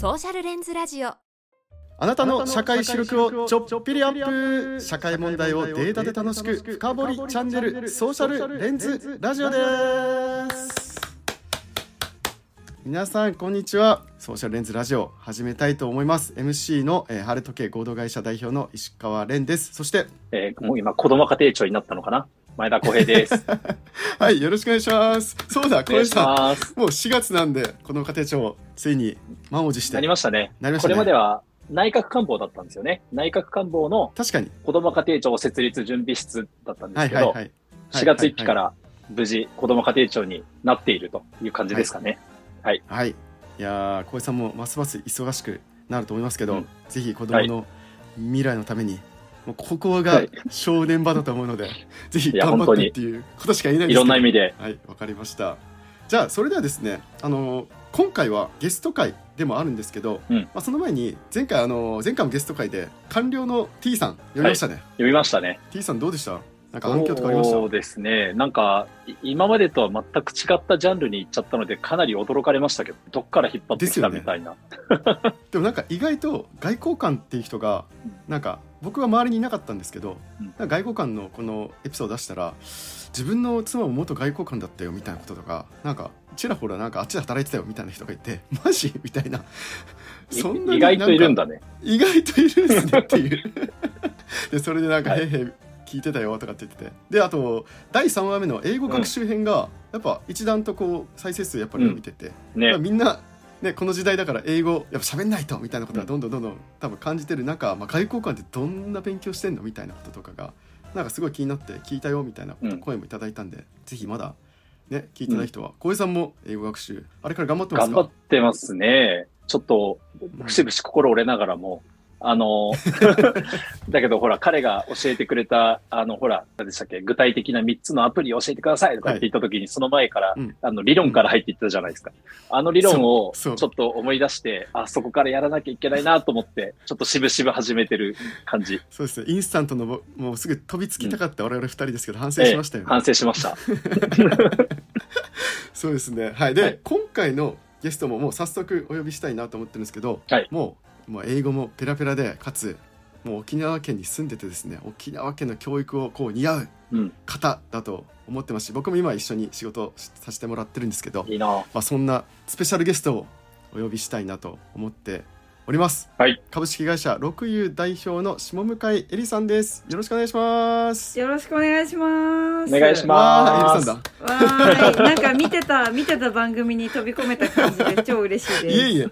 ソーシャルレンズラジオ。あなたの社会視力をちょっぴりアップ。社会問題をデータで楽しく深掘りチャンネルソーシャルレンズラジオです。皆さんこんにちは。ソーシャルレンズラジオ始めたいと思います。MC の、えー、晴れ時計合同会社代表の石川蓮です。そして、えー、もう今子供家庭長になったのかな？前田浩平です。はい、よろしくお願いします。そうだ、小林さ。ん、もう4月なんで、この家庭庁、ついに満を持して。なりましたね。なりましたねこれまでは内閣官房だったんですよね。内閣官房の確かに。子供家庭庁設立準備室だったんではいすけど、はいはい。4月1日から無事子供家庭庁になっているという感じですかね。はい。はい。いやー、小林さんもますます忙しくなると思いますけど、うんぜひ子供の未来のために、もうここがはい正念場だと思うので、ぜひいや頑張ってっていうことしか言えないですけど。ろんな意味で。はい、わかりました。じゃあ、それではですね、あの今回はゲスト会でもあるんですけど、うんまあ、その前に前回あの前回もゲスト会で官僚の T さん呼びましたね、読みましたね。T さんどうでした？なんか反響とかありました？そうですね。なんか、い今までとは全く違ったジャンルに行っちゃったので、かなり驚かれましたけど、どっから引っ張ってきたみたいな。でもなんか意外と外交官っていう人がなんか僕は周りにいなかったんですけど、うん。外交官のこのエピソード出したら自分の妻も元外交官だったよみたいなこととかなんかちらほらなんかあっちで働いてたよみたいな人がいて マジ？みたいな。そんなに意外といるんだだね。意外といるんですねっていう。でそれでなんか「はい。へいへい聞いてたよ」とかって言ってて。であと第3話目の英語学習編がやっぱ一段とこう再生数やっぱり伸びてて、ね。まあ。みんな、ね、この時代だから英語やっぱ喋んないとみたいなことがどんどんどんどん多分感じてる中、まあ、外交官ってどんな勉強してんのみたいなこととかがなんかすごい気になって聞いたよみたいな声もいただいたんで、ぜひまだね聞いてない人は小江さんも英語学習あれから頑張ってますか？頑張ってますね。ちょっと、節々心折れながらも、あの、だけどほら、彼が教えてくれた、あの、ほら、何でしたっけ、具体的な3つのアプリを教えてくださいとかって言った時に、その前から、うん。あの、理論から入っていったじゃないですか。あの理論をちょっと思い出して、あ、そこからやらなきゃいけないなと思って、ちょっと渋々始めてる感じ。そうですね。インスタントのぼもうすぐ飛びつきたかった我々2人ですけど反省しましたよね、反省しました。そうですね。はい。で、はい。今回のゲストももう早速お呼びしたいなと思ってるんですけど、はい。もうもう英語もペラペラでかつもう沖縄県に住んでてですね沖縄県の教育をこう似合ううん、方だと思ってますし僕も今一緒に仕事しさせてもらってるんですけど、まあ、そんなスペシャルゲストをお呼びしたいなと思っております、はい、株式会社六遊代表の下向井絵里さんです。よろしくお願いします。よろしくお願いします。お願いします。わあ絵里さんだ。わーい、なんか見てた、見てた番組に飛び込めた感じで超嬉しいです。いえいえ。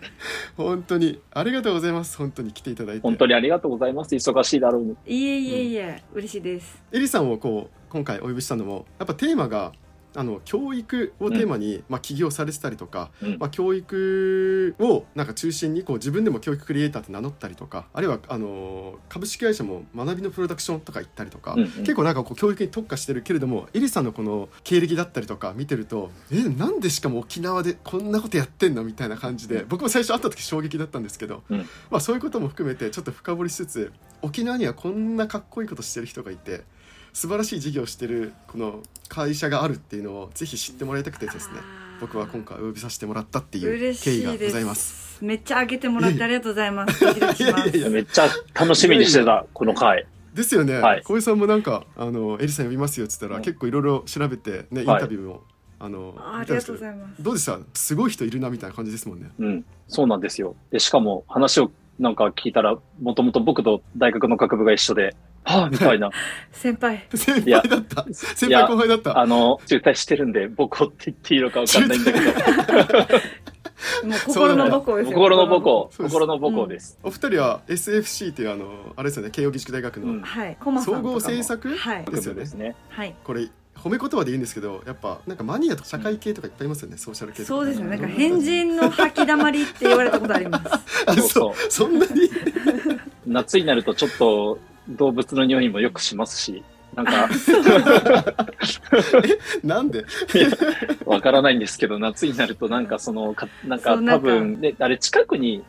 本当に。ありがとうございます。本当に来ていただいて。本当にありがとうございます。忙しいだろうに。いえいえいえ、嬉しいです。エリさんをこう今回お呼びしたのもやっぱテーマがあの教育をテーマに、まあ、起業されてたりとか、うん。まあ、教育をなんか中心にこう自分でも教育クリエイターって名乗ったりとかあるいはあの株式会社も学びのプロダクションとか行ったりとか、結構なんかこう教育に特化してるけれどもエリさんのこの経歴だったりとか見てるとえなんでしかも沖縄でこんなことやってんのみたいな感じで僕も最初会った時衝撃だったんですけど、うん。まあ、そういうことも含めてちょっと深掘りしつつ沖縄にはこんなかっこいいことしてる人がいて素晴らしい事業をしてるこの会社があるっていうのをぜひ知ってもらいたくてですね僕は今回お呼びさせてもらったっていう嬉経緯がご。ざいます。めっちゃ上げてもらってありがとうございます。めっちゃ楽しみにしてた、この回。ですよね、はい小江さんもなんかあのエリさん呼びますよっつったら、うん結構いろいろ調べてねインはいタビューも、あのあありがとうございます。どうでした？すごい人いるなみたいな感じですもんね。うん。そうなんですよ。で、しかも話をなんか聞いたら、もともと僕と大学の学部が一緒で、はぁ、みたいな。先輩。先輩だった先輩後輩だったあの、中退してるんで、母校って言っていいのかわかんないんだけど、もう心の母校ですよ。心の母校、心の母校です。お二人は SFC っていうあのあれですよね慶應義塾大学の、うんはい。総合政策はい。ですよね。はい。これ褒め言葉で言うんですけどやっぱなんかマニアとか社会系とかいっぱいいますよね、ソーシャル系とかそうですね。なんか変人の吐きだまりって言われたことあります。そうそんなに？夏になるとちょっと動物の匂いもよくしますし、なんか、なんで？わからないんですけど、夏になるとなんかその、かなんか多分、で、あれ近くに、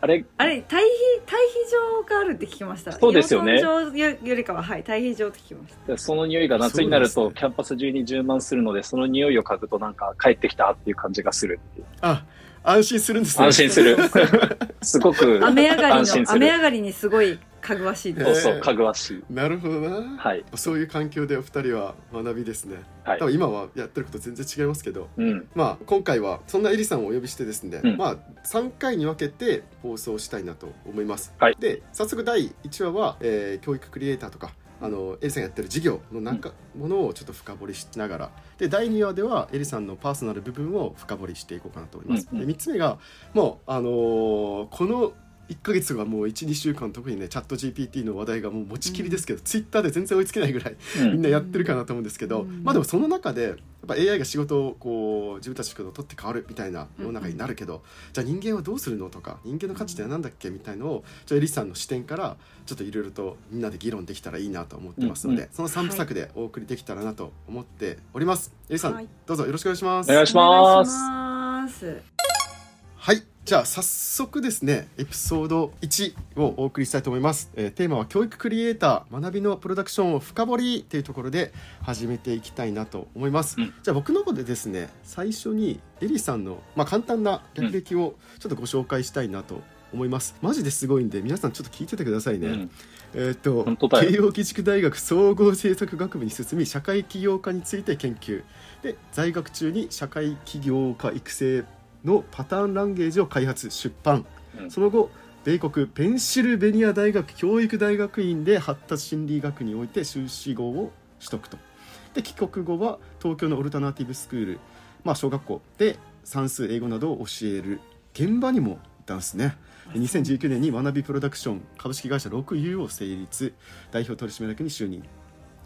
あれ、あれ対比対比場があるって聞きました。そうですよね。場よよりかははい対比場って聞きました。その匂いが夏になるとキャンパス中に充満するので、その匂いを嗅ぐとなんか帰ってきたっていう感じがするっていう。あ安心するんですね。安心する。すごく雨上がり安心する。の雨上がりにすごいかぐわしいです。そうそう、かぐわしい。なるほどな、はい。そういう環境でお二人は学びですね、はい。多分今はやってること全然違いますけどうん。まあ今回はそんなエリさんをお呼びしてですね、うん。まあ3回に分けて放送したいなと思います、はい。で早速第1話は、えー教育クリエイターとかあのエリさんがやってる事業のなんかものをちょっと深掘りしながら。で第2話ではエリさんのパーソナル部分を深掘りしていこうかなと思います、うんうん。で3つ目がもうあのーこの1ヶ月がもう12週間特にねチャット GPT の話題がもう持ちきりですけど、ツイッターで全然追いつけないぐらいうん。みんなやってるかなと思うんですけど、うん。まあでもその中でやっぱ AI が仕事をこう自分たちの取って変わるみたいな世の中になるけど、じゃあ人間はどうするのとか人間の価値って何だっけみたいのをちょっとエリスさんの視点からちょっといろいろとみんなで議論できたらいいなと思ってますので、うん。その3部作でお送りできたらなと思っております。エリスさん、はい。どうぞよろしくお願いします。お願いしまお願いすします。はいじゃあ早速ですねエピソード1をお送りしたいと思います、えーテーマは教育クリエイター学びのプロダクションを深掘りというところで始めていきたいなと思います、うん。じゃあ僕の方でですね最初にエリさんの、まあ、簡単な略歴をちょっとご紹介したいなと思います。マジですごいんで皆さんちょっと聞いててくださいね、うん。えーっと慶應義塾大学総合政策学部に進み社会起業家について研究。で在学中に社会起業家育成のパターンランゲージを開発出版、うん。その後米国ペンシルベニア大学教育大学院で発達心理学において修士号を取得と。で帰国後は東京のオルタナティブスクール、まあ、小学校で算数英語などを教える現場にもいたんですね。で2019年に学びプロダクション株式会社 6U を成立。代表取締役に就任。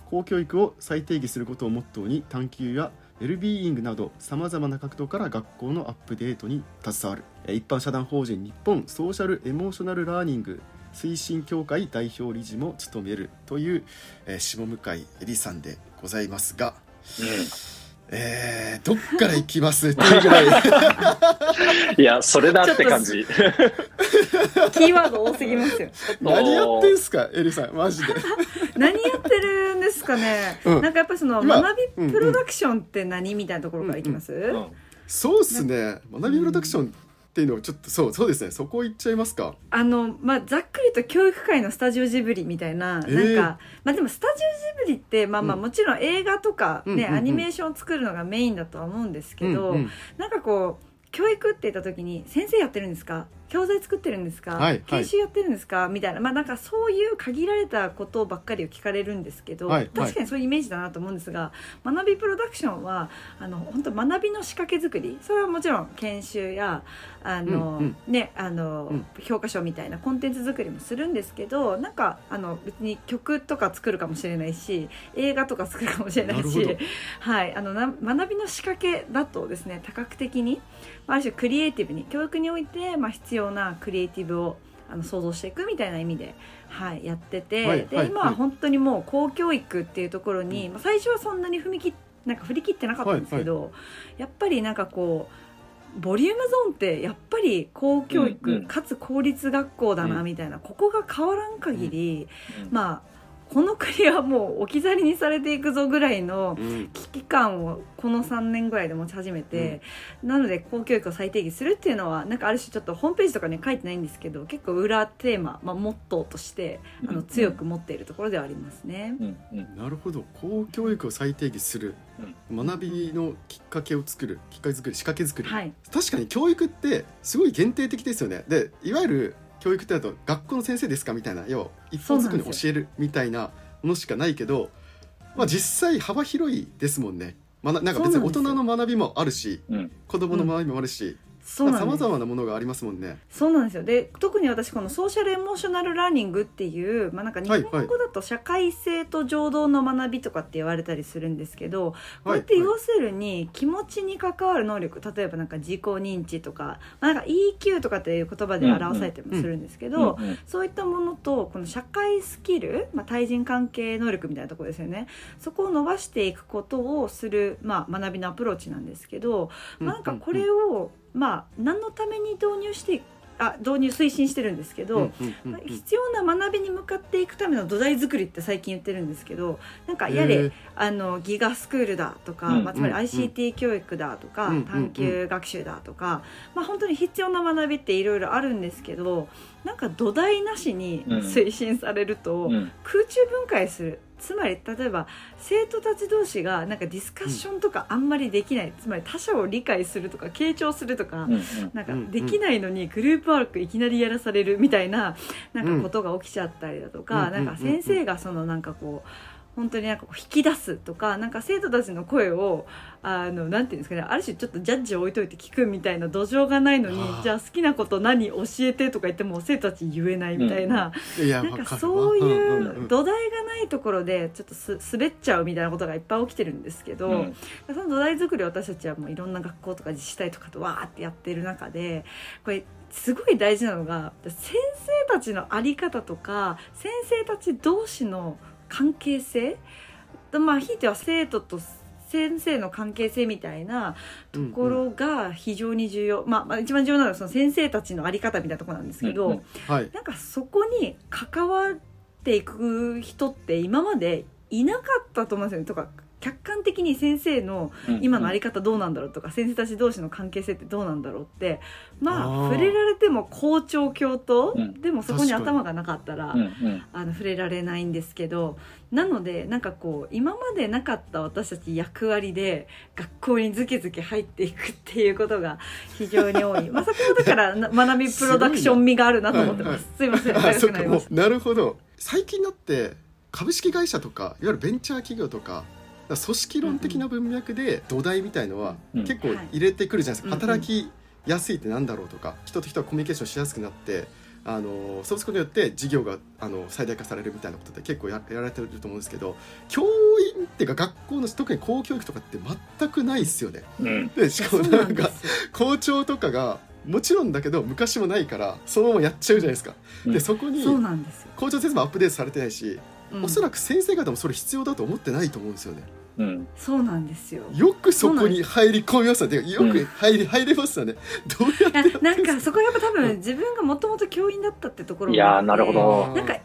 公教育を再定義することをモットーに探究やウェルビーイングなどさまざまな角度から学校のアップデートに携わる。え一般社団法人日本ソーシャル・エモーショナル・ラーニング推進協会代表理事も務めるという、えー下向井絵里さんでございますが、えー、どっから行きます？っていうぐらい。いや、それだって感じ。キーワード多すぎますよ。何やってんすか？エリさんマジで。何やっかね、うん。なんかやっぱりその今学びプロダクションって何みたいなところからいきます、うんそうっすね。学びプロダクションっていうのをちょっとそうそうですね。そこ行っちゃいますか。あのまあざっくりと教育界のスタジオジブリみたいな、えー。なんかまあでもスタジオジブリってまあまあうん。もちろん映画とかね、うんうんうん。アニメーションを作るのがメインだとは思うんですけど、うんうん。なんかこう教育って言った時に先生やってるんですか？教材作ってるんですか、はいはい。研修やってるんですか？みたいな。まあなんかそういう限られたことばっかりを聞かれるんですけど、はいはい。確かにそういうイメージだなと思うんですが学びプロダクションはあの本当学びの仕掛け作り。それはもちろん研修やあの、うんねあの、うん。教科書みたいなコンテンツ作りもするんですけどなんかあの別に曲とか作るかもしれないし映画とか作るかもしれないし、はい、あのな学びの仕掛けだとですね多角的にまあある種クリエイティブに教育において、まあ、必要なクリエイティブをあの想像していくみたいな意味で、はい、やってて、ではいはいはい。今は本当にもう公教育っていうところに、まあ、最初はそんなに踏み切っなんか振り切ってなかったんですけど、やっぱりなんかこうボリュームゾーンってやっぱり公教育、うんうん。かつ公立学校だなうんみたいな、ここが変わらん限り、うん。まあこの国はもう置き去りにされていくぞぐらいのうん。危機感をこの3年ぐらいで持ち始めて、なので公教育を再定義するっていうのはなんかある種ちょっとホームページとかに書いてないんですけど結構裏テーマ、まあ、モットーとしてあの強く持っているところではありますね。うん。うんなるほど。公教育を再定義する、学びのきっかけを作る。きっかけ作り仕掛け作り、はい、確かに教育ってすごい限定的ですよね。でいわゆる教育ってだと学校の先生ですか？みたいな要は一方通行に教えるみたいなものしかないけどまあ実際幅広いですもんね、まななんか別に大人の学びもあるしうん。子供の学びもあるしそうなんです。ざまなものがありますもんね。そうなんですよ。で特に私このソーシャルエモーショナルラーニングっていう、まあ、なんか日はい。本語だと社会性と情動の学びとかって言われたりするんですけど、こうはいやって要するに気持ちに関わる能力例えばなんか自己認知とか,、まあ、なんか EQ とかっていう言葉で表されてもするんですけど、うんうんそういったものとこの社会スキル、まあ、対人関係能力みたいなところですよね。そこを伸ばしていくことをする、まあ、学びのアプローチなんですけど、まあ、なんかこれを、まあ、何のために導入してあ導入推進してるんですけど、必要な学びに向かっていくための土台作りって最近言ってるんですけどなんかやへれー。あのギガスクールだとか、うんまあ、つまりうん。ICT 教育だとか、うん。探究学習だとか、まあ、本当に必要な学びっていろいろあるんですけどなんか土台なしにうん。推進されると、うん。空中分解するつまり例えば生徒たち同士がなんかディスカッションとかあんまりできない、つまり他者を理解するとか傾聴するとか、うんうんなんかうんうん。できないのにグループワークいきなりやらされるみたいななんかことが起きちゃったりだとか、うん。なんか先生がそのなんかこう本当になんか引き出すとかなんか生徒たちの声をあのなんていうんですかねある種ちょっとジャッジを置いといて聞くみたいな土壌がないのにじゃあ好きなこと何教えてとか言っても生徒たち言えないみたいな、いやなんかそういんんう土台がないところでちょっとす滑っちゃうみたいなことがいっぱい起きてるんですけど、うん。その土台作りを私たちはもういろんな学校とか自治体とかとわーってやってる中でこれすごい大事なのが先生たちの在り方とか先生たち同士の関係性？とまあひいては生徒と先生の関係性みたいなところが非常に重要、まあ、まあ一番重要なのはその先生たちの在り方みたいなところなんですけど、うんうん。はい。なんかそこに関わっていく人って今までいなかったと思うんですよね。とか客観的に先生のうん。今のあり方どうなんだろうとか先生たち同士の関係性ってどうなんだろうってまあ触れられても校長教頭、うん。でもそこに頭がなかったら、うんうん。あの触れられないんですけどなのでなんかこう今までなかった私たち役割で学校にズケズケ入っていくっていうことが非常に多い。まあそこもだからな学びプロダクション味があるなと思ってます。すい。ません。あ長そうかもくなりましうなるほど。最近だって株式会社とかいわゆるベンチャー企業とか組織論的な文脈で土台みたいのはうん結構入れてくるじゃないですか、はい働きやすいってなんだろうとか人と人がコミュニケーションしやすくなってあのそうすることによって事業があの最大化されるみたいなことって結構ややられてると思うんですけど教員っていうか学校の特に公教育とかって全くないですよね。うん。でしかもなんか校長とかがもちろんだけど昔もないからそのままやっちゃうじゃないですか。うん。でそこに校長先生もアップデートされてないし、うん。おそらく先生方もそれ必要だと思ってないと思うんですよね。うん。そうなんですよ。よくそこに入り込みますよね。よく入り、入れますよね。どうやってなんかそこはやっぱ多分自分がもともと教員だったってところもいやーあってなるほど。なんか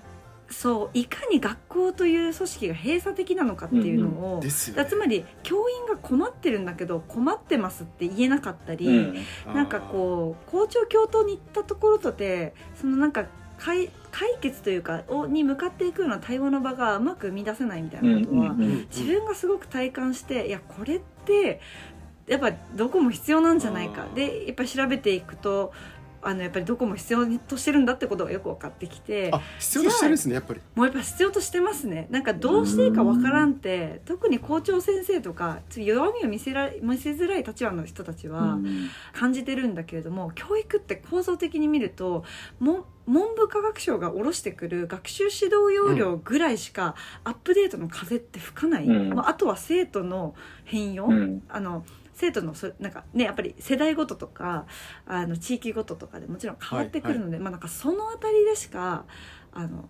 そういかに学校という組織が閉鎖的なのかっていうのを、ですよ、ね。だつまり教員が困ってるんだけど困ってますって言えなかったり、うん。なんかこう校長教頭に行ったところとてそのなんか解解決というかをに向かっていくような対話の場がうまく生み出せないみたいなことは、自分がすごく体感していやこれってやっぱどこも必要なんじゃないか。でやっぱり調べていくとあのやっぱりどこも必要としてるんだってことがよく分かってきて。あ必要としてるんですねやっぱり。もうやっぱ必要としてますね。なんかどうしていいかわからんって特に校長先生とか弱みを見せら見せづらい立場の人たちは感じてるんだけれども、教育って構造的に見るとも文部科学省が下ろしてくる学習指導要領ぐらいしかアップデートの風って吹かない、うん。まあ、あとは生徒の変容、うん。あの生徒のそなんかねやっぱり世代ごととかあの地域ごととかでもちろん変わってくるので、まあなんかそのあたりでしかあの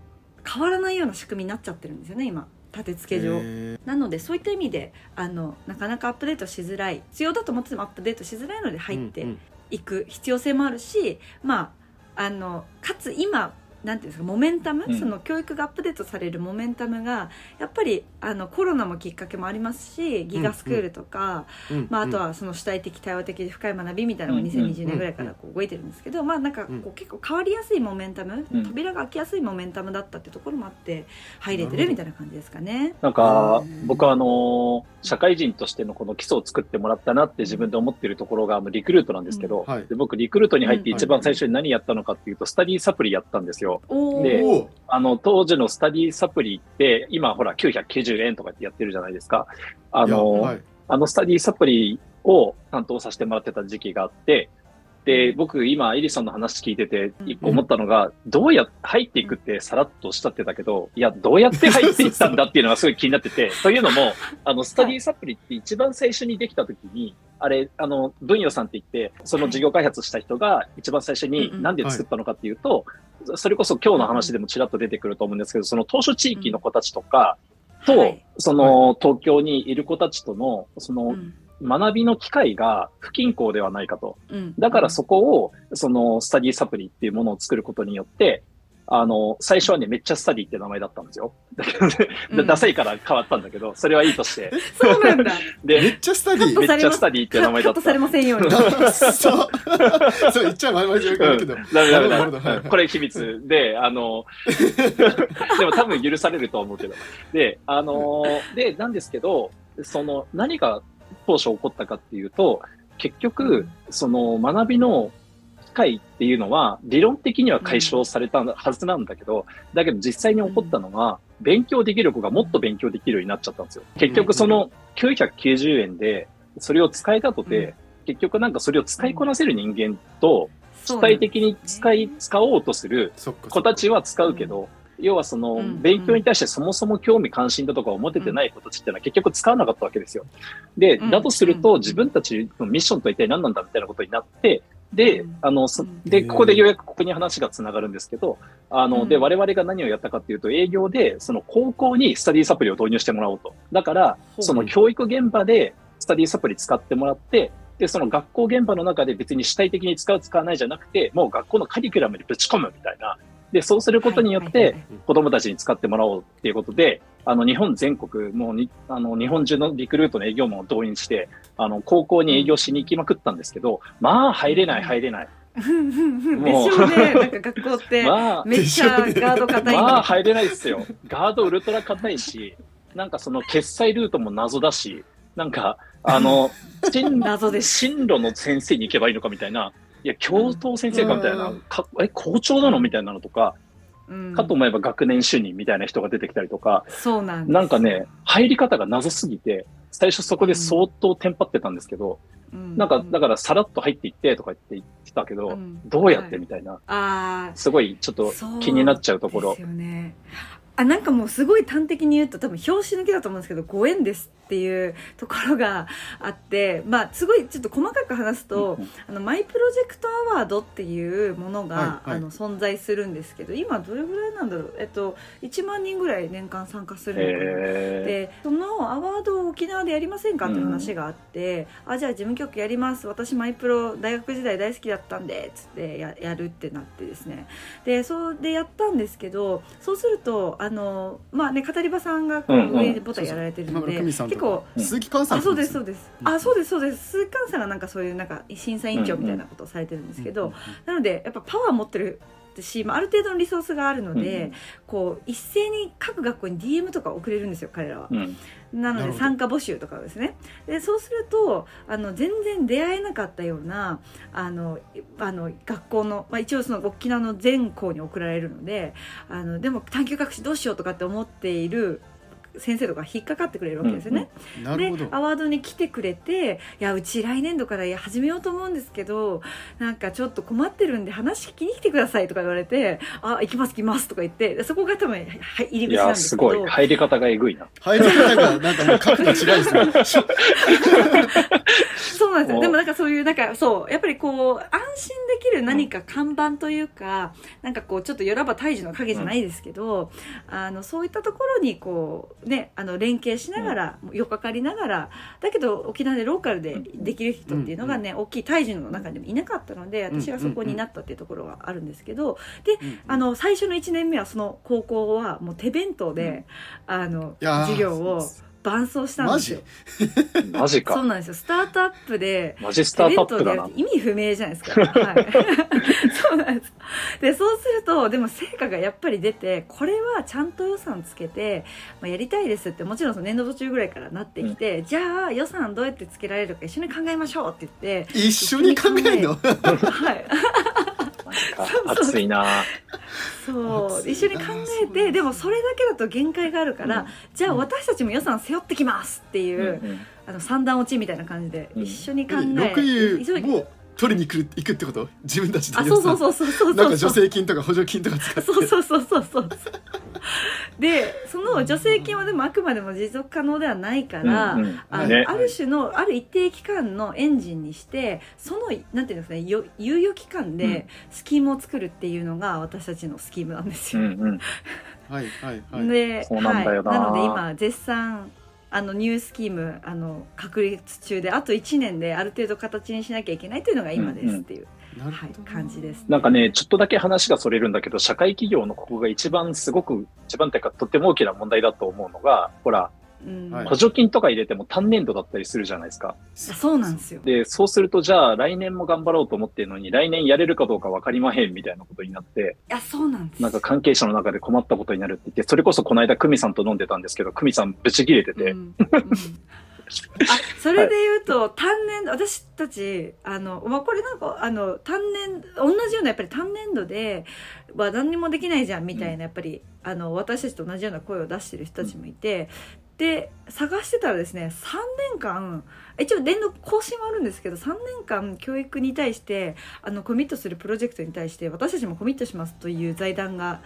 変わらないような仕組みになっちゃってるんですよね今立て付け上。へなのでそういった意味であのなかなかアップデートしづらい必要だと思っててもアップデートしづらいのでー入ってうんうん。いく必要性もあるし、まああのかつ今なんていうんですかモメンタム、うん。その教育がアップデートされるモメンタムがやっぱりあのコロナもきっかけもありますしギガスクールとか、うんまあ、あとはその主体的対話的で深い学びみたいなのが2020年ぐらいからこう動いてるんですけど、まあなんかこう結構変わりやすいモメンタム、うん。扉が開きやすいモメンタムだったってところもあって入れてるみたいな感じですかね。なんかうん。僕はあの社会人としてのこの基礎を作ってもらったなって自分で思ってるところがリクルートなんですけど、うん。はい。で僕リクルートに入ってうん。一番最初に何やったのかっていうとスタディサプリやったんですよ。おー。であの当時のスタディサプリって今ほら990円とかってやってるじゃないですか。あの、はい。あのスタディサプリを担当させてもらってた時期があって、で、僕今、エリソンの話聞いてて、一個思ったのが、どうやって入っていくってさらっとおっしゃってたけど、いや、どうやって入っていったんだっていうのがすごい気になってて、というのも、あの、スタディサプリって一番最初にできた時に、あれ、あの、文与さんって言って、その事業開発した人が一番最初になんで作ったのかっていうと、それこそ今日の話でもちらっと出てくると思うんですけど、その当初地域の子たちとか、と、はい。その東京にいる子たちとの、その、うん学びの機会が不均衡ではないかと。うん。だからそこを、そのスタディサプリっていうものを作ることによって、あの、最初はね、めっちゃスタディって名前だったんですよ。だけどね、うん。ダサいから変わったんだけど、それはいいとして。そうなんだ。め で、っちゃスタディ。めっちゃスタディって名前だった。カットさ。れませんように。そう。そう言っちゃままじゃうんけど、ダメダメダメこれ秘密。で、あの、でも多分許されるとは思うけど。で、あの、で、なんですけど、その、何が当初起こったかっていうと、結局、その学びの機会っていうのは、理論的には解消されたはずなんだけど、だけど実際に起こったのは、勉強できる子がもっと勉強できるようになっちゃったんですよ。結局その990円で、それを使えたとて、結局なんかそれを使いこなせる人間と、主体的に使い、使おうとする子たちは使うけど、要はそのうん勉強に対してそもそも興味関心だとかを持ててない子たちっていうのは結局使わなかったわけですよ。で、うん。だとするうん。と自分たちのミッションと一体何なんだみたいなことになって、でうん、あの、で、ここでようやくここに話がつながるんですけど、あの、うん。で、我々が何をやったかっていうと、営業で、その高校にスタディサプリを導入してもらおうと。だから、その教育現場でスタディサプリ使ってもらって、で、その学校現場の中で別に主体的に使う使わないじゃなくて、もう学校のカリキュラムにぶち込むみたいな。で、そうすることによって子供たちに使ってもらおうっていうことで、あの、日本全国、もうに、あの、日本中のリクルートの営業マンを動員して、あの、高校に営業しに行きまくったんですけど、まあ、入れない、入れない。でしょうね。なんか学校って。まあ、めっちゃガード硬いまあ、の入れないですよ。ガードウルトラ硬いし、なんかその決済ルートも謎だし、なんか、あの、進路の先生に行けばいいのかみたいな、いや、教頭先生かみたいな、うん。かえ、校長なの？みたいなのとか、うん。かと思えば学年主任みたいな人が出てきたりとか、そうなんなんかね、入り方が謎すぎて、最初そこで相当テンパってたんですけど、うん。なんか、だからさらっと入っていってとか言って言ってたけど、うん。どうやってみたいな、ああすごいちょっと気になっちゃうところあなんかもうすごい端的に言うと多分表紙抜けだと思うんですけどご縁ですっていうところがあってまあすごいちょっと細かく話すと、うんあのマイプロジェクトアワードっていうものが、はいはい。あの存在するんですけど今どれぐらいなんだろう？えっと1万人ぐらい年間参加するのかな？へでそのアワードを沖縄でやりませんかっていう話があって、あじゃあ事務局やります。私マイプロ大学時代大好きだったんでつってややるってなってですね。でそうでやったんですけどそうするとあのまあね語り場さんがこう上でボタンやられてる今ので、結構か鈴木寛さんあそうですそうです、うん。あそうですそうです。鈴木寛さんがなんかそういうなんか審査委員長みたいなことをされてるんですけど、なのでやっぱパワー持ってるし、まあ、ある程度のリソースがあるので、うんこう一斉に各学校に DM とか送れるんですよ彼らは。うんなので参加募集とかですね。でそうするとあの全然出会えなかったようなあのいあの学校の、まあ、一応その沖縄の全校に送られるのであのでも探究学士どうしようとかって思っている先生とか引っかかってくれるわけですよね。なるほどでアワードに来てくれて「いやうち来年度から始めようと思うんですけどなんかちょっと困ってるんで話聞きに来てください」とか言われて「あ行きます行きます」とか言ってでそこが多分はい入り口なんですけどすごい。入り方がえぐいな。入り方がなんかもう角度違いですね そうなんですよ。でもなんかそういう、なんかそう、やっぱりこう、安心できる何か看板というか、なんかこう、ちょっとよらば大樹の影じゃないですけど、あの、そういったところにこう、ね、あの、連携しながら、よっかかりながら、だけど沖縄でローカルでできる人っていうのがね、大きい大樹の中でもいなかったので、私がそこになったっていうところがあるんですけど、で、あの、最初の1年目はその高校はもう手弁当で、あの、授業を伴走したんマジですよ。マジ？か。そうなんですよ。スタートアップで、マジスタートアップだな意味不明じゃないですか。はい。そうなんです。で、そうすると、でも成果がやっぱり出て、これはちゃんと予算つけて、まあ、やりたいですって、もちろんその年度途中ぐらいからなってきて、じゃあ予算どうやってつけられるか一緒に考えましょうって言って、一緒に考えるの？はい。熱いな。そう。一緒に考えそうて、でもそれだけだと限界があるから、うん。じゃあ私たちも予算背負ってきますっていう、うんあの三段落ちみたいな感じで、うん一緒に考え6急い位も取りに来る行くってこと？自分たちであそうそうそうそうそうそう。なんか助成金とか補助金とか使って。そうそうそうそうそうでその助成金はでもあくまでも持続可能ではないから、うんうんあのね。ある種のある一定期間のエンジンにしてそのなんていうんですかねよ猶予期間うん。でスキームを作るっていうのが私たちのスキームなんですよ。うんうん。はいはいはい。でなはい、なので今絶賛あのニュースキームあの確立中であと1年である程度形にしなきゃいけないというのが今ですっていう、はいなるほど、感じです、なんかね、ちょっとだけ話がそれるんだけど、社会企業のここが一番すごく、一番っていうかとっても大きな問題だと思うのが、ほら、うん。はい補助金とか入れても単年度だったりするじゃないですか。そうなんですよ。で、そうすると、じゃあ来年も頑張ろうと思ってるのに、来年やれるかどうか分かりまへんみたいなことになって、いやそうなんです。なんか関係者の中で困ったことになるって言って、それこそこの間、久美さんと飲んでたんですけど、久美さんブチ切れてて、うんうんあそれで言うと、単年私たちあの、まあ、これなんかあの単年同じようなやっぱり単年度では何にもできないじゃんみたいな、やっぱりあの私たちと同じような声を出してる人たちもいて、で探してたらですね3年間一応年度更新はあるんですけど3年間教育に対してあのコミットするプロジェクトに対して私たちもコミットしますという財団が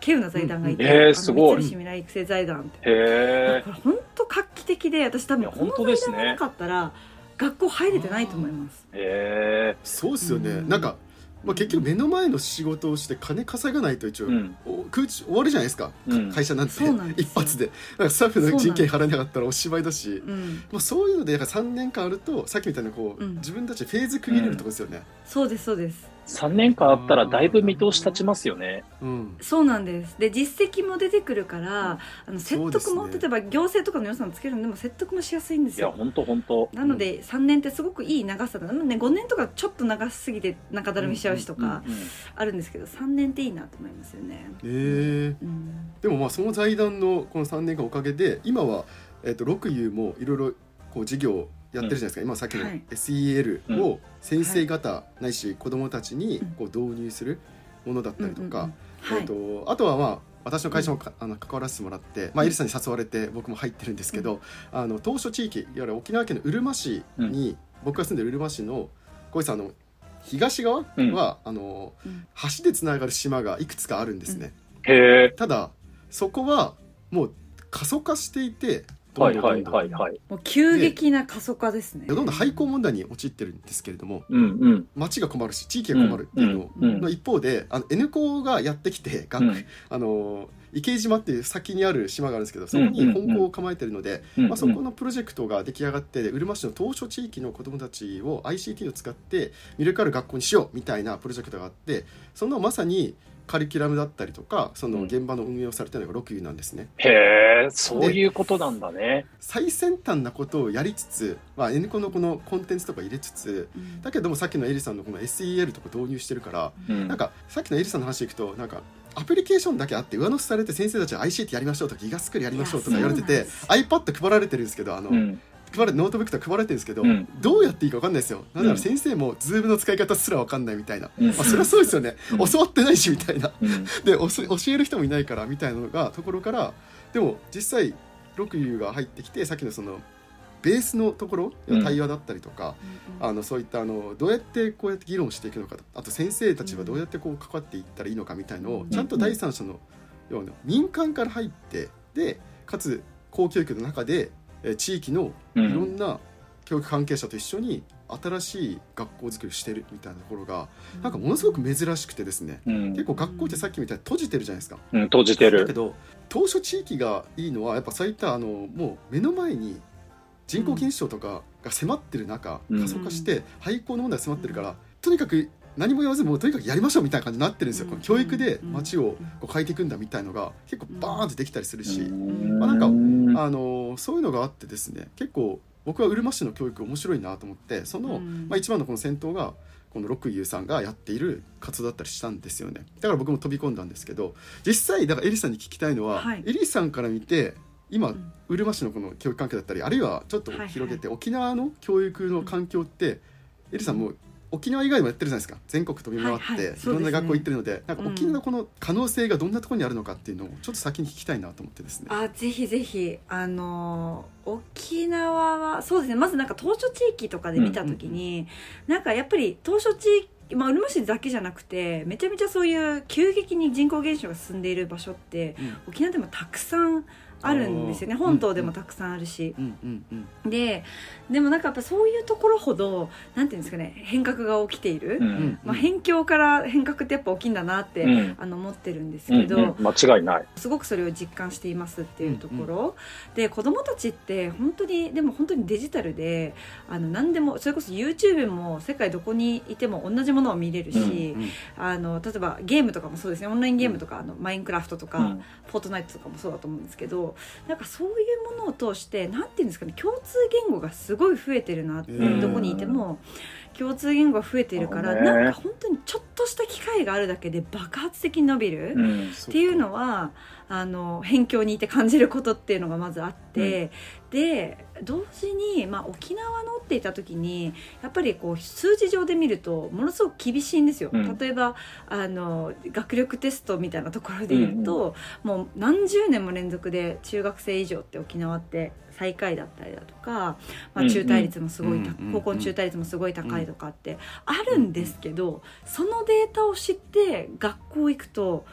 稀有な財団がいて、うんうん。えーあのすごい。三菱未来育成財団って。へこれ本当画期的で私多分この本当ですね。財団がなかったら学校入れてないと思います。え、へそうですよね、うん。なんか、まあ、結局目の前の仕事をして金稼がないと一応、え、うん。お空中終わるじゃないですか、うん。会社なんて一発で。なんかスタッフの人件費払えなかったらおしまいだし。うんまあ、そういうのでやっぱ3年間あるとさっきみたいなこう、うん。自分たちフェーズ区切れるとこですよね、そうですそうです3年間あったらだいぶ見通し立ちますよね。うん。そうなんです。で実績も出てくるからあの説得も、ね例えば行政とかの予算つけるのでも説得もしやすいんですいや、よほんとほんと。なので3年ってすごくいい長さだな。ので5年とかちょっと長すぎて中だるみしちゃうしとかうんあるんですけど3年っていいなと思いますよね、え。ーうん、でもまあその財団のこの3年間おかげで今は、えっと六遊もいろいろこう事業やってるじゃないですか、今さっきのはい。SEL を先生方ないし子どもたちにうん。こう導入するものだったりとか、うんうんうんはい。えっとあとはまあ私の会社もか、あの関わらせてもらって、まあ、エリさんに誘われて僕も入ってるんですけど、あの当初地域いわゆる沖縄県のうるま市に、僕が住んでるうるま市の小石さんあの東側は、うん。あのうん橋でつながる島がいくつかあるんですね。へえ。ただそこはもう過疎化していてどはいはいんどんどんどんはいはい。もう急激な過疎化ですねどんどん廃校問題に陥ってるんですけれどもうんうん。町が困るし地域が困るっていうのうんの一方であの N 校がやってきて学、うんあの池島っていう先にある島があるんですけどそこに本校を構えてるので、うんまあ、そこのプロジェクトが出来上がってうるま市の当初地域の子どもたちを ICT を使って魅力ある学校にしようみたいなプロジェクトがあってそのまさにカリキュラムだったりとかその現場の運営をされてるのが6遊なんですね。へえ、そういうことなんだね。最先端なことをやりつつ、まあ、N コのこのコンテンツとか入れつつうんだけどもさっきのエリさんのこの SEL とか導入してるから、うんなんかさっきのエリさんの話でいくとなんかアプリケーションだけあって上乗せされて先生たちは ICT やりましょうとかギガスクールやりましょうとか言われてて iPad 配られてるんですけどあの、うん。配られノートブックとか配られてるんですけど、うん。どうやっていいか分かんないですよ。なん。なうんら先生も Zoom の使い方すら分かんないみたいな、うん。まあ、それはそうですよね、うん。教わってないしみたいな。うん。で教える人もいないからみたいなのがところからでも実際六遊が入ってきてさっきのそのベースのところうん。対話だったりとか、あのそういったあのどうやってこうやって議論していくのかあと先生たちはどうやってこう関わっていったらいいのかみたいのをうん。ちゃんと第三者のような民間から入ってでかつ公教育の中でえー地域のいろんな教育関係者と一緒に新しい学校づくりしてるみたいなところがなんかものすごく珍しくてですねうん。結構学校ってさっきみたいに閉じてるじゃないですか。うん、閉じてる。だけど当初地域がいいのはやっぱそういったあのもう目の前に人口減少とかが迫ってる中、うん。過疎化して廃校の問題が迫ってるから、とにかく何も言わずもうとにかくやりましょうみたいな感じになってるんですよ、うん。この教育で街をこう変えていくんだみたいのが結構バーンとできたりするし、うん。まあなんかうん。あのそういうのがあってですね結構僕はうるま市の教育面白いなと思ってその、うん。まあ、一番のこの先頭がこの六遊さんがやっている活動だったりしたんですよね。だから僕も飛び込んだんですけど実際だからエリさんに聞きたいのは、はい。エリさんから見て今、うん。うるま市のこの教育環境だったりあるいはちょっとはいはい。広げて、沖縄の教育の環境って、エリさんも沖縄以外でもやってるじゃないですか。全国飛び回って、はいはいいろんな学校行ってるのでなんかうん。沖縄のこの可能性がどんなところにあるのかっていうのをちょっと先に聞きたいなと思ってですね。あぜひぜひ。あのー沖縄はそうですね。まずなんか当初地域とかで見た時に、なんかやっぱり当初地域まあ、うるま市だけじゃなくてめちゃめちゃそういう急激に人口減少が進んでいる場所ってうん。沖縄でもたくさんあるんですよね。本島でもたくさんあるし、うんうんうんででもなんかやっぱそういうところほどなんていうんですかね変革が起きている、うん。まあ、偏境から変革ってやっぱ大きいんだなって、うん。あの思ってるんですうんけど、うん間違いない。すごくそれを実感していますっていうところ、で子供たちって本当にでも本当にデジタルであの何でもそれこそ YouTube も世界どこにいても同じものを見れるし、うん。あの例えばゲームとかもそうですね。オンラインゲームとか、あのマインクラフトとか、うん。フォートナイトとかもそうだと思うんですけどなんかそういうものを通してなんていうんですかね共通言語がすごい増えてるなって、うんどこにいても共通言語が増えてるから、ね。なんか本当にちょっとした機会があるだけで爆発的に伸びる。うん。っていうのはあの辺境にいて感じることっていうのがまずあって、で同時に、まあ、沖縄のって言った時にやっぱりこう数字上で見るとものすごく厳しいんですよ。うん。例えばあの学力テストみたいなところで言うと、もう何十年も連続で中学生以上って沖縄って最下位だったりだとか、まあ、中退率もすごいた、うんうん高校の中退率もすごい高いとかってあるんですけど、そのデータを知って学校行くと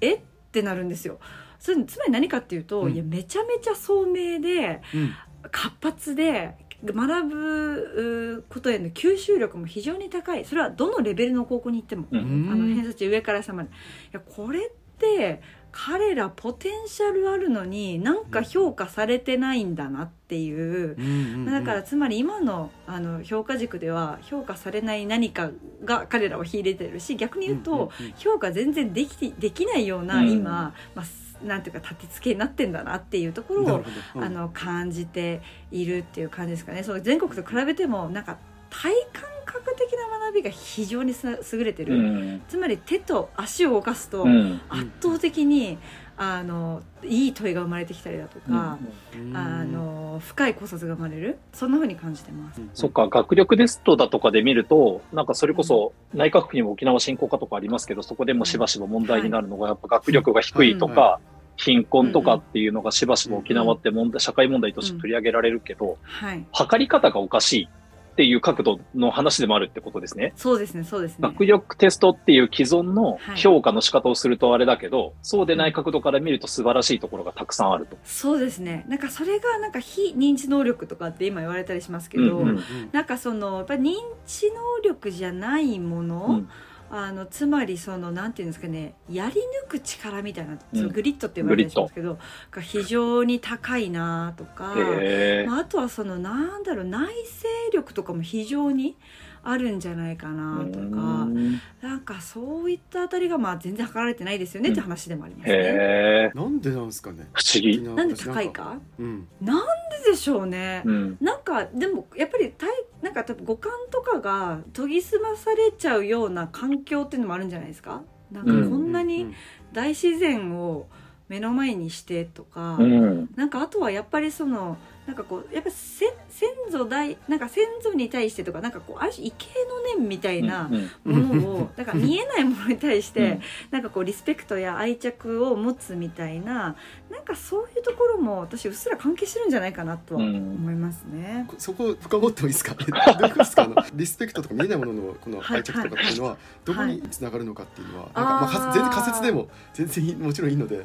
え？ってなるんですよ。それつまり何かっていうと、うん。いやめちゃめちゃ聡明でうん。活発で学ぶうことへの吸収力も非常に高い。それはどのレベルの高校に行っても、あの偏差値上から下まで。いやこれって彼らポテンシャルあるのになんか評価されてないんだなっていう。だからつまり今のあの評価軸では評価されない何かが彼らを秀でてるし逆に言うと、評価全然できできないようなうん。今、まあ、すなんていうか立て付けになってんだなっていうところをうん。あの感じているっていう感じですかね。その全国と比べてもなんか体感覚的な学びが非常にす優れてる、うん。つまり手と足を動かすとうん。圧倒的にあのいい問いが生まれてきたりだとか、うん。あの深い考察が生まれる。そんな風に感じてます。うん。そっか、学力テストだとかで見ると、なんかそれこそ内閣府にも沖縄振興課とかありますけど、そこでもしばしば問題になるのが、やっぱ学力が低いとはか、貧困とかっていうのがしばしば沖縄って問題、社会問題として取り上げられるけど、はい。測り方がおかしいっていう角度の話でもあるってことですね。そうですねそうですね。学力テストっていう既存のはい。評価の仕方をするとあれだけど、そうでない角度から見ると素晴らしいところがたくさんあると。そうですね。なんかそれがなんか非認知能力とかって今言われたりしますけど、うんうんなんかそのやっぱり認知能力じゃないもの、うんあのつまりそのなんていうんですかねやり抜く力みたいな、うん。グリッドって言われたりしますけどが非常に高いなとか、まあ、あとはそのなんだろう内省力とかも非常にあるんじゃないかなとかうん。なんかそういったあたりがまあ全然測られてないですよねって話でもありますね。へー。なんでなんですかね？不思議。なんで高いか？うん。なんででしょうね。うん。なんかでもやっぱり体なんか多分五感とかが研ぎ澄まされちゃうような環境っていうのもあるんじゃないですか？なんかうん。こんなに大自然を目の前にしてとか、うん。なんかあとはやっぱりそのなんかこうやっぱ先先祖代なんか先祖に対してとかなんかこうある種畏敬の念みたいなうんものを、だから見えないものに対して、うん。なんかこうリスペクトや愛着を持つみたいななんかそういうところも私うっすら関係してるんじゃないかなとは思いますね。そこそこ深掘ってもいいですか？どうですか？あの リスペクトとか見えないもののこの愛着とかっていうのはどこにつながるのかっていうのは、なんかまあ全然仮説でも全然もちろんいいので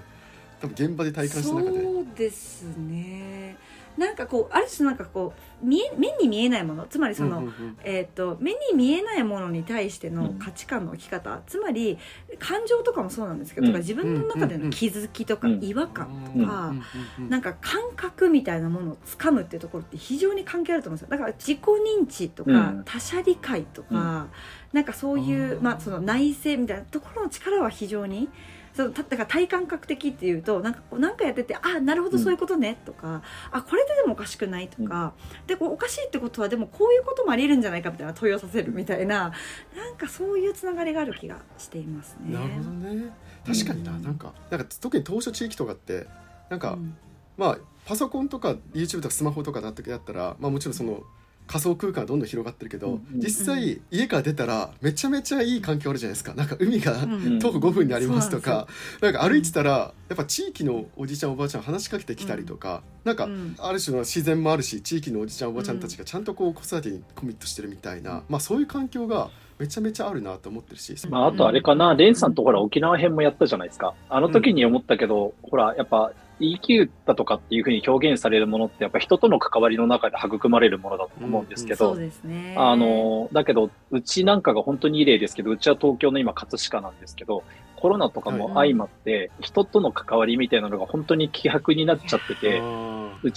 多分現場で体感した中で。そうですねなんかこうある種なんかこう見え目に見えないもの。つまりその、うんうんうん。えー、と目に見えないものに対しての価値観の置き方、つまり感情とかもそうなんですけど、うん。自分の中での気づきとかうん。違和感とうんか、うんうん。なんか感覚みたいなものをつかむっていうところって非常に関係あると思うんですよ。だから自己認知とか、うん。他者理解とか、なんかそういうまあ、その内省みたいなところの力は非常にそのただから体感覚的っていうとなんかなんかやっててあなるほどそういうことねとか、あこれででもおかしくないとか、でこうおかしいってことはでもこういうこともありえるんじゃないかみたいな問いをさせるみたいななんかそういうつながりがある気がしていますね。なるほどね。確かにな、うん。なんかなんか特に島しょ地域とかってなんか、うん。まあパソコンとか YouTube とかスマホとかだっただったら、まあ、もちろんその仮想空間がどんどん広がってるけど、うん実際家から出たらめちゃめちゃいい環境あるじゃないですか。なんか海がうん徒歩5分にありますとか、なんか歩いてたらやっぱ地域のおじいちゃんおばあちゃん話しかけてきたりとか、なんかうん。ある種の自然もあるし地域のおじいちゃんおばあちゃんたちがちゃんとこう子育てにコミットしてるみたいな、まあ、そういう環境がめちゃめちゃあるなと思ってるし、まあ、あとあれかな、レンさんとほら沖縄編もやったじゃないですか。あの時に思ったけど、ほら、やっぱ言い切ったとかっていうふうに表現されるものってやっぱ人との関わりの中で育まれるものだと思うんですけど、そうですね。あの、だけど、うちなんかが本当にいい例ですけど、うちは東京の今葛飾なんですけど、コロナとかも相まって、人との関わりみたいなのが本当に希薄になっちゃってて、う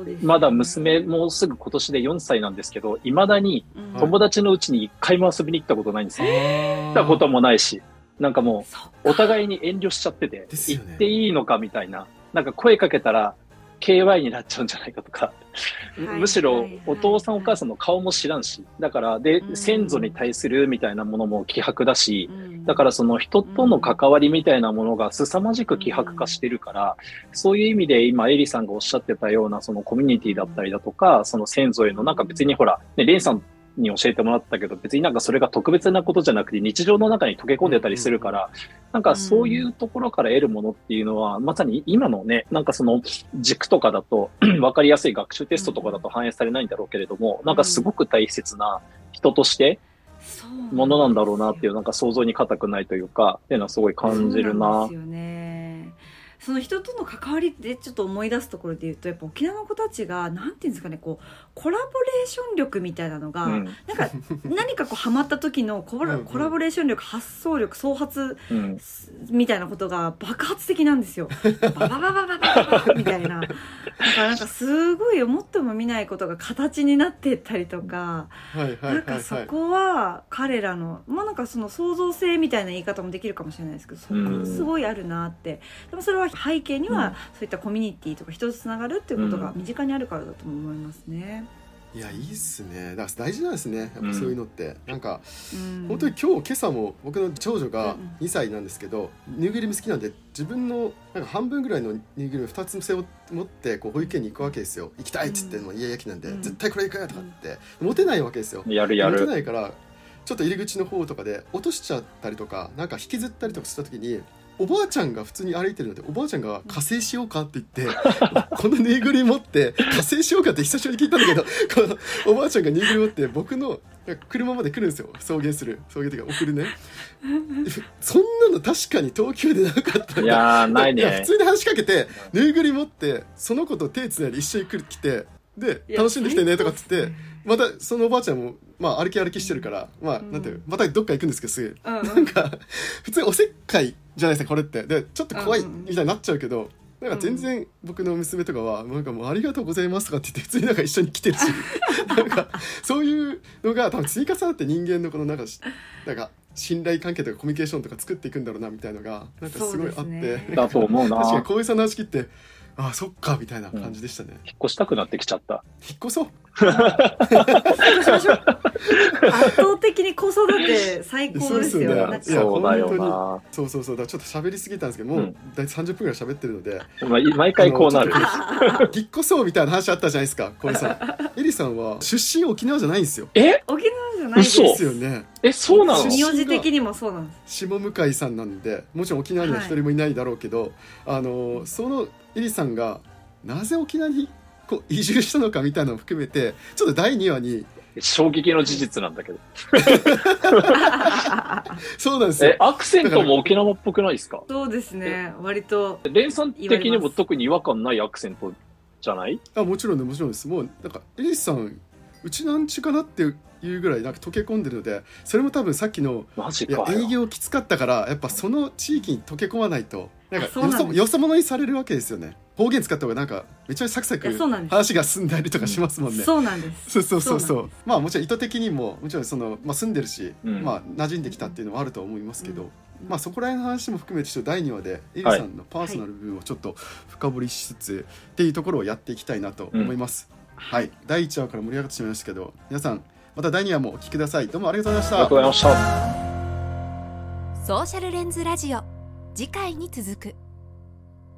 うですねまだ娘もうすぐ今年で4歳なんですけど、未だにうん。友達のうちに一回も遊びに行ったことないんですよ。行ったこともないし、なんかもう、お互いに遠慮しちゃってて、行っていいのかみたいな、なんか声かけたら、KY になっちゃうんじゃないかとか、はいむしろお父さんお母さんの顔も知らんし、だから、でう、ん。先祖に対するみたいなものも希薄だし、うん。だからその人との関わりみたいなものが凄まじく希薄化してるから、そういう意味で今エリさんがおっしゃってたようなそのコミュニティだったりだとか、その先祖へのなんか別にほら、ね、レンさんに教えてもらったけど、別になんかそれが特別なことじゃなくて日常の中に溶け込んでたりするから、なんかそういうところから得るものっていうのは、まさに今のね、なんかその軸とかだと 分かりやすい学習テストとかだと反映されないんだろうけれども、なんかすごく大切な人としてものなんだろうなっていう、なんか想像に難くないというか、っていうのはすごい感じるな。なその人との関わりでちょっと思い出すところで言うとやっぱ沖縄の子たちが何て言うんですかねこうコラボレーション力みたいなのが、うん、なんか 何かこうハマった時のコラ,、コラボレーション力発想力創発、みたいなことが爆発的なんですよ。バババババババみたいな。だからなんかすごい思っても見ないことが形になってったりとか、はいはいなんかそこは彼らのまあなんかその創造性みたいな言い方もできるかもしれないですけどそこすごいあるなって。でもそれは背景にはそういったコミュニティとか人とつながるっていうことが身近にあるからだと思いますね。いやいいっすね。だから大事なんですね。やっぱそういうのって、なんかうん、本当に今日今朝も僕の長女がうんうん。2歳なんですけどぬいぐるみ好きなんで自分のなんか半分ぐらいのぬいぐるみ2つ背負持ってこう保育園に行くわけですよ。行きたいっつって、うん。もうイヤイヤ期なんで、うん。絶対これ行くよとかって。持てないわけですよ。やるや持てる。ないからちょっと入り口の方とかで落としちゃったりとかなんか引きずったりとかした時におばあちゃんが普通に歩いてるのでおばあちゃんが「加勢しようか?」って言って このぬいぐるみ持って「加勢しようか?」って久しぶりに聞いたんだけどこのおばあちゃんがぬいぐるみ持って僕の車まで来るんですよ送迎する送迎っていうか送るねそんなの確かに東京でなかったいやー、ないねいや普。通に話しかけてぬいぐるみ持ってその子と手つないで一緒に来る来てで楽しんできてねとかっつってまたそのおばあちゃんも、まあ、歩き歩きしてるから、まあ、うん。なんていうまたどっか行くんですけどすぐうんうん。なんか普通におせっかいじゃないですかこれって。でちょっと怖いうんうんみたいになっちゃうけどなんか全然僕の娘とかはなんかもうありがとうございますとかって言って普通になんか一緒に来てるし。なんかそういうのが多分積み重なって人間のこのなんかしなんか信頼関係とかコミュニケーションとか作っていくんだろうなみたいのがなんかすごいあって、ね。だと思うな。確かに引っ小江さんの話聞いてあそっかみたいな感じでしたね、越したくなってきちゃった。引っ越そう 圧倒的に子育て最高ですよ。そうですよねそうだよ本な。そうそうそうだちょっと喋りすぎたんですけどもう、うん大体30分ぐらい喋ってるのでまあ毎回こうなる。引っ越そうみたいな話あったじゃないですか小江さんエリさんは出身沖縄じゃないんですよえ？沖縄じゃないです。嘘ですよねえ、そうなの？名字的にもそうなんです。下向井さんなんでもちろん沖縄には一人もいないだろうけど、あのそのエリさんがなぜ沖縄にこう移住したのかみたいなのも含めてちょっと第2話に衝撃の事実なんだけど。そうなんですよ。え、アクセントも沖縄っぽくないですか？そうですね。割と連産的にも特に違和感ないアクセントじゃない？あもちろんねもちろんです。もうなんかエリさんうちなんちゅかなっていうぐらいなんか溶け込んでるのでそれも多分さっきのマジいやかよ。営業きつかったからやっぱその地域に溶け込まないとなんかよそよそ者にされるわけですよね方言使った方がなんかめちゃめちゃサクサク話が進んだりとかしますもんね、そうなんです。そうそうそうそう。まあもちろん意図的にももちろんその、まあ、住んでるし、うん。まあ馴染んできたっていうのはあると思いますけど、うん。まあそこら辺の話も含めてちょっと第2話でエリさんのパーソナル部分をちょっと深掘りしつつっていうところをやっていきたいなと思います、はい。第1話から盛り上がってしまいましたけど皆さんまた第2話もお聞きください。どうもありがとうございました。ありがとうございました。ソーシャルレンズラジオ。次回に続く